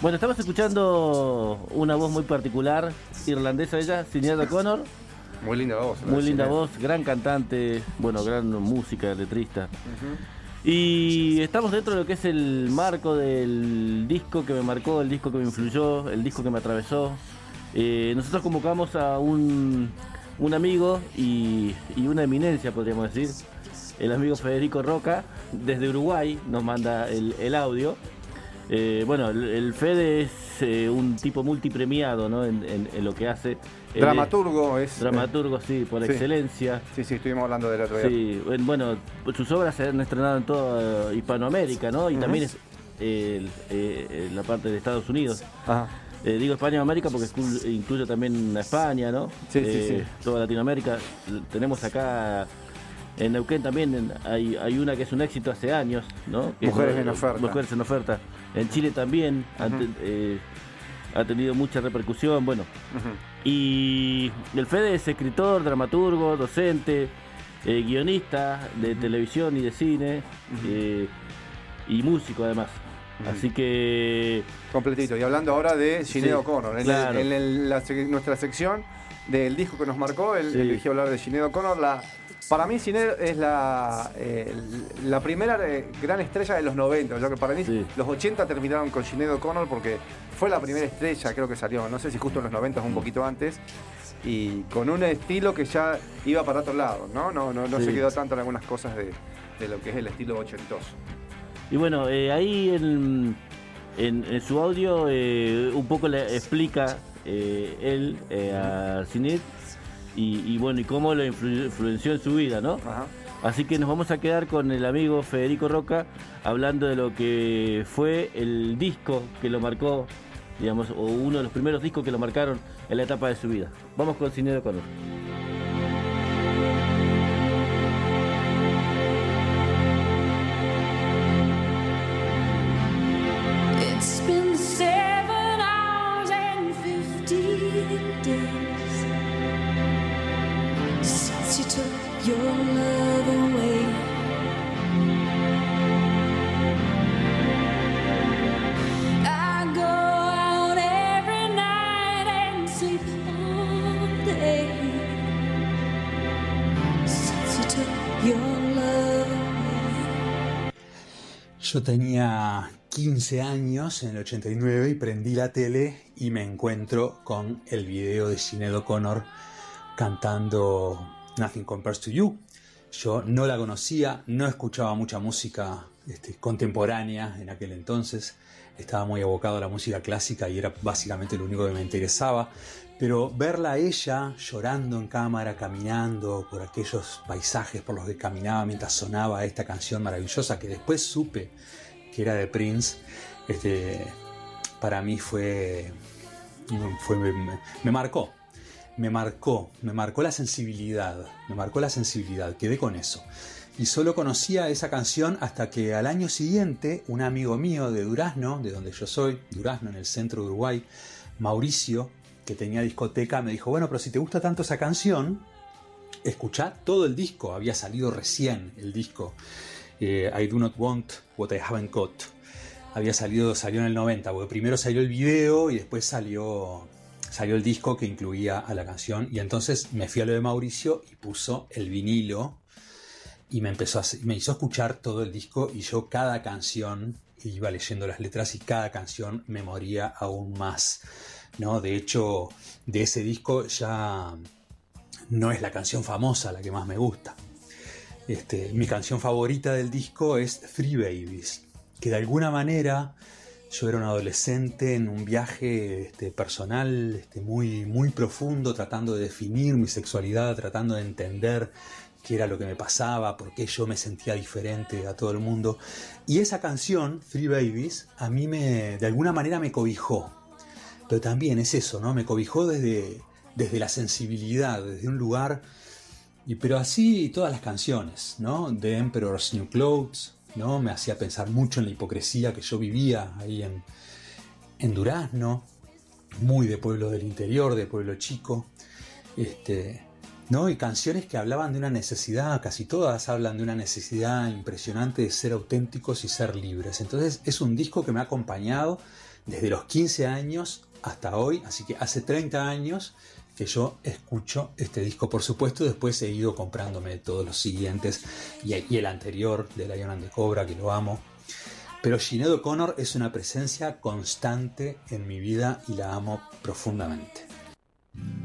Bueno, estamos escuchando una voz muy particular, irlandesa ella, Sinead O'Connor. Muy linda voz. Muy linda voz, gran cantante, bueno, gran música, letrista. Y estamos dentro de lo que es el marco del disco que me marcó, el disco que me influyó, el disco que me atravesó. Eh, nosotros convocamos a un, un amigo y, una eminencia, podríamos decir, el amigo Federico Roca, desde Uruguay, nos manda el, audio. Eh, bueno, el, Fede es eh, un tipo multipremiado ¿no? en, lo que hace. Dramaturgo es. Dramaturgo, sí, por excelencia. Sí, sí, estuvimos hablando del otro día. Sí, bueno, sus obras se han estrenado en toda Hispanoamérica, ¿no? Y también es eh, la parte de Estados Unidos. Ajá. digo España América porque incluye también a España, ¿no? Sí, sí, sí. Toda Latinoamérica. Tenemos acá en Neuquén también hay, hay una que es un éxito hace años, ¿no? Mujeres en oferta. Mujeres en oferta. En Chile también eh, ha tenido mucha repercusión, bueno. Y el Fede es escritor, dramaturgo, docente, eh, guionista de televisión y de cine eh, y músico además. Así que... Completito. Y hablando ahora de Sinead O'Connor, en, nuestra sección del disco que nos marcó, él eligió hablar de Sinead O'Connor, la para mí Cine es la, eh, la primera eh, gran estrella de los 90. Yo que para mí los 80 terminaron con Sinead O'Connor porque fue la primera estrella, creo que salió, no sé si justo en los 90 o un poquito antes, y con un estilo que ya iba para otro lado, ¿no? No, no, no se quedó tanto en algunas cosas de, lo que es el estilo ochentoso. Y bueno, eh, ahí en, en, su audio un poco le explica él a Sinead y, bueno, y cómo lo influenció en su vida, ¿no? Así que nos vamos a quedar con el amigo Federico Roca hablando de lo que fue el disco que lo marcó, digamos, o uno de los primeros discos que lo marcaron en la etapa de su vida. Vamos con Cine Conor. Yo tenía 15 años en el 89 y prendí la tele y me encuentro con el video de Sinead O'Connor cantando Nothing Compares to You. Yo no la conocía, no escuchaba mucha música este, contemporánea en aquel entonces, estaba muy abocado a la música clásica y era básicamente lo único que me interesaba, pero verla a ella llorando en cámara, caminando por aquellos paisajes por los que caminaba mientras sonaba esta canción maravillosa que después supe que era de Prince, este, para mí fue, fue me, marcó, me marcó, me marcó la sensibilidad, me marcó la sensibilidad, quedé con eso. Y solo conocía esa canción hasta que al año siguiente un amigo mío de Durazno, de donde yo soy, Durazno en el centro de Uruguay, Mauricio, que tenía discoteca, me dijo, bueno, pero si te gusta tanto esa canción, escucha todo el disco, había salido recién el disco. Eh, I Do Not Want What I Haven't Got. Había salido, salió en el 90, porque primero salió el video y después salió, salió el disco que incluía a la canción. Y entonces me fui a lo de Mauricio y puso el vinilo y me, empezó a, me hizo escuchar todo el disco y yo cada canción iba leyendo las letras y cada canción me moría aún más. ¿no? De hecho, de ese disco ya no es la canción famosa la que más me gusta. Este, mi canción favorita del disco es Three Babies, que de alguna manera yo era un adolescente en un viaje este, personal este, muy, muy profundo, tratando de definir mi sexualidad, tratando de entender qué era lo que me pasaba, por qué yo me sentía diferente a todo el mundo. Y esa canción, Three Babies, a mí me, de alguna manera me cobijó, pero también es eso, ¿no? Me cobijó desde, desde la sensibilidad, desde un lugar. Y, pero así todas las canciones, ¿no? The Emperor's New Clothes, ¿no? Me hacía pensar mucho en la hipocresía que yo vivía ahí en, en Durazno, muy de pueblo del interior, de pueblo chico. Este, ¿no? Y canciones que hablaban de una necesidad, casi todas hablan de una necesidad impresionante de ser auténticos y ser libres. Entonces es un disco que me ha acompañado desde los 15 años hasta hoy, así que hace 30 años que yo escucho este disco, por supuesto, después he ido comprándome todos los siguientes y, el anterior de Lion and the Cobra, que lo amo. Pero Sinead O'Connor es una presencia constante en mi vida y la amo profundamente.